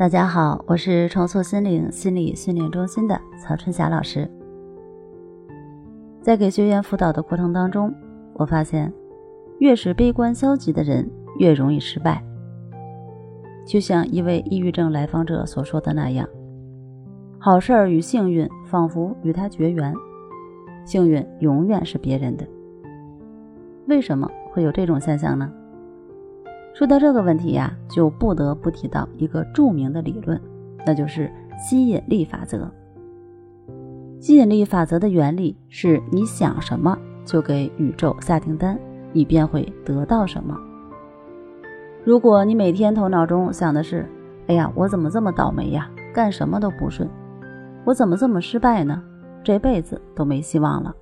大家好，我是重塑心灵心理训练中心的曹春霞老师。在给学员辅导的过程当中，我发现，越是悲观消极的人，越容易失败。就像一位抑郁症来访者所说的那样：“好事儿与幸运仿佛与他绝缘，幸运永远是别人的。”为什么会有这种现象呢？说到这个问题呀，就不得不提到一个著名的理论，那就是吸引力法则。吸引力法则的原理是你想什么，就给宇宙下订单，你便会得到什么。如果你每天头脑中想的是“哎呀，我怎么这么倒霉呀，干什么都不顺，我怎么这么失败呢？这辈子都没希望了”，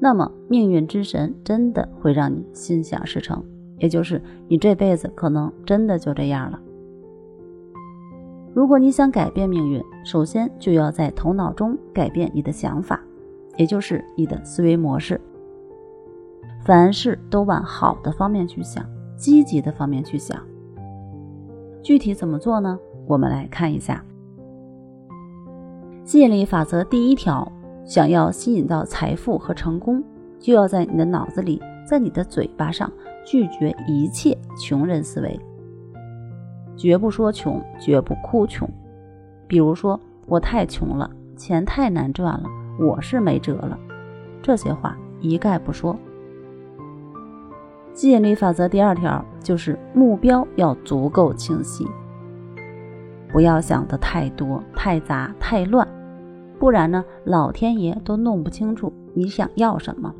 那么命运之神真的会让你心想事成。也就是你这辈子可能真的就这样了。如果你想改变命运，首先就要在头脑中改变你的想法，也就是你的思维模式。凡事都往好的方面去想，积极的方面去想。具体怎么做呢？我们来看一下。吸引力法则第一条：想要吸引到财富和成功，就要在你的脑子里，在你的嘴巴上。拒绝一切穷人思维，绝不说穷，绝不哭穷。比如说，我太穷了，钱太难赚了，我是没辙了，这些话一概不说。吸引力法则第二条就是目标要足够清晰，不要想的太多、太杂、太乱，不然呢，老天爷都弄不清楚你想要什么。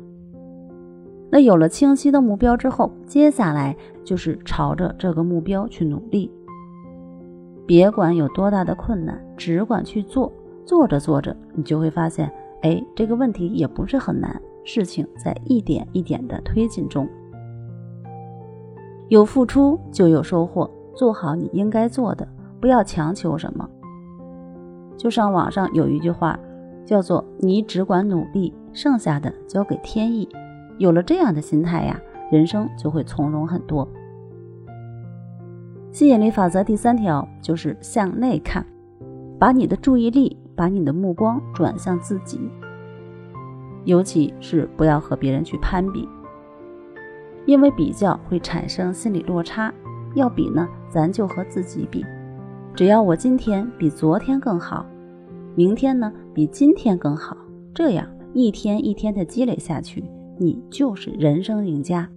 那有了清晰的目标之后，接下来就是朝着这个目标去努力。别管有多大的困难，只管去做。做着做着，你就会发现，哎，这个问题也不是很难，事情在一点一点的推进中。有付出就有收获，做好你应该做的，不要强求什么。就像网上有一句话，叫做“你只管努力，剩下的交给天意”。有了这样的心态呀，人生就会从容很多。吸引力法则第三条就是向内看，把你的注意力、把你的目光转向自己，尤其是不要和别人去攀比，因为比较会产生心理落差。要比呢，咱就和自己比，只要我今天比昨天更好，明天呢比今天更好，这样一天一天的积累下去。你就是人生赢家。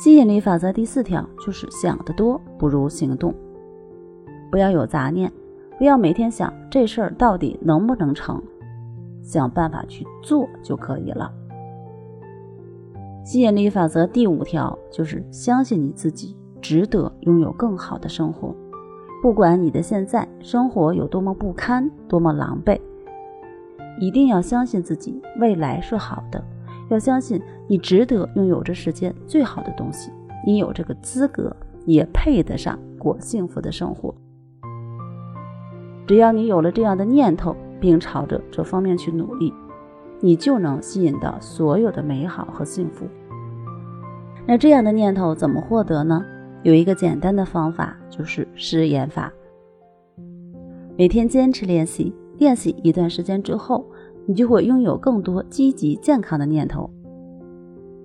吸引力法则第四条就是想得多不如行动，不要有杂念，不要每天想这事儿到底能不能成，想办法去做就可以了。吸引力法则第五条就是相信你自己值得拥有更好的生活，不管你的现在生活有多么不堪，多么狼狈。一定要相信自己，未来是好的。要相信你值得拥有这世间最好的东西，你有这个资格，也配得上过幸福的生活。只要你有了这样的念头，并朝着这方面去努力，你就能吸引到所有的美好和幸福。那这样的念头怎么获得呢？有一个简单的方法，就是誓言法。每天坚持练习。练习一段时间之后，你就会拥有更多积极健康的念头。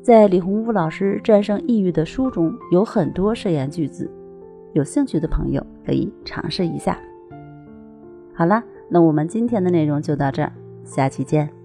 在李洪武老师《战胜抑郁》的书中有很多设言句子，有兴趣的朋友可以尝试一下。好啦，那我们今天的内容就到这儿，下期见。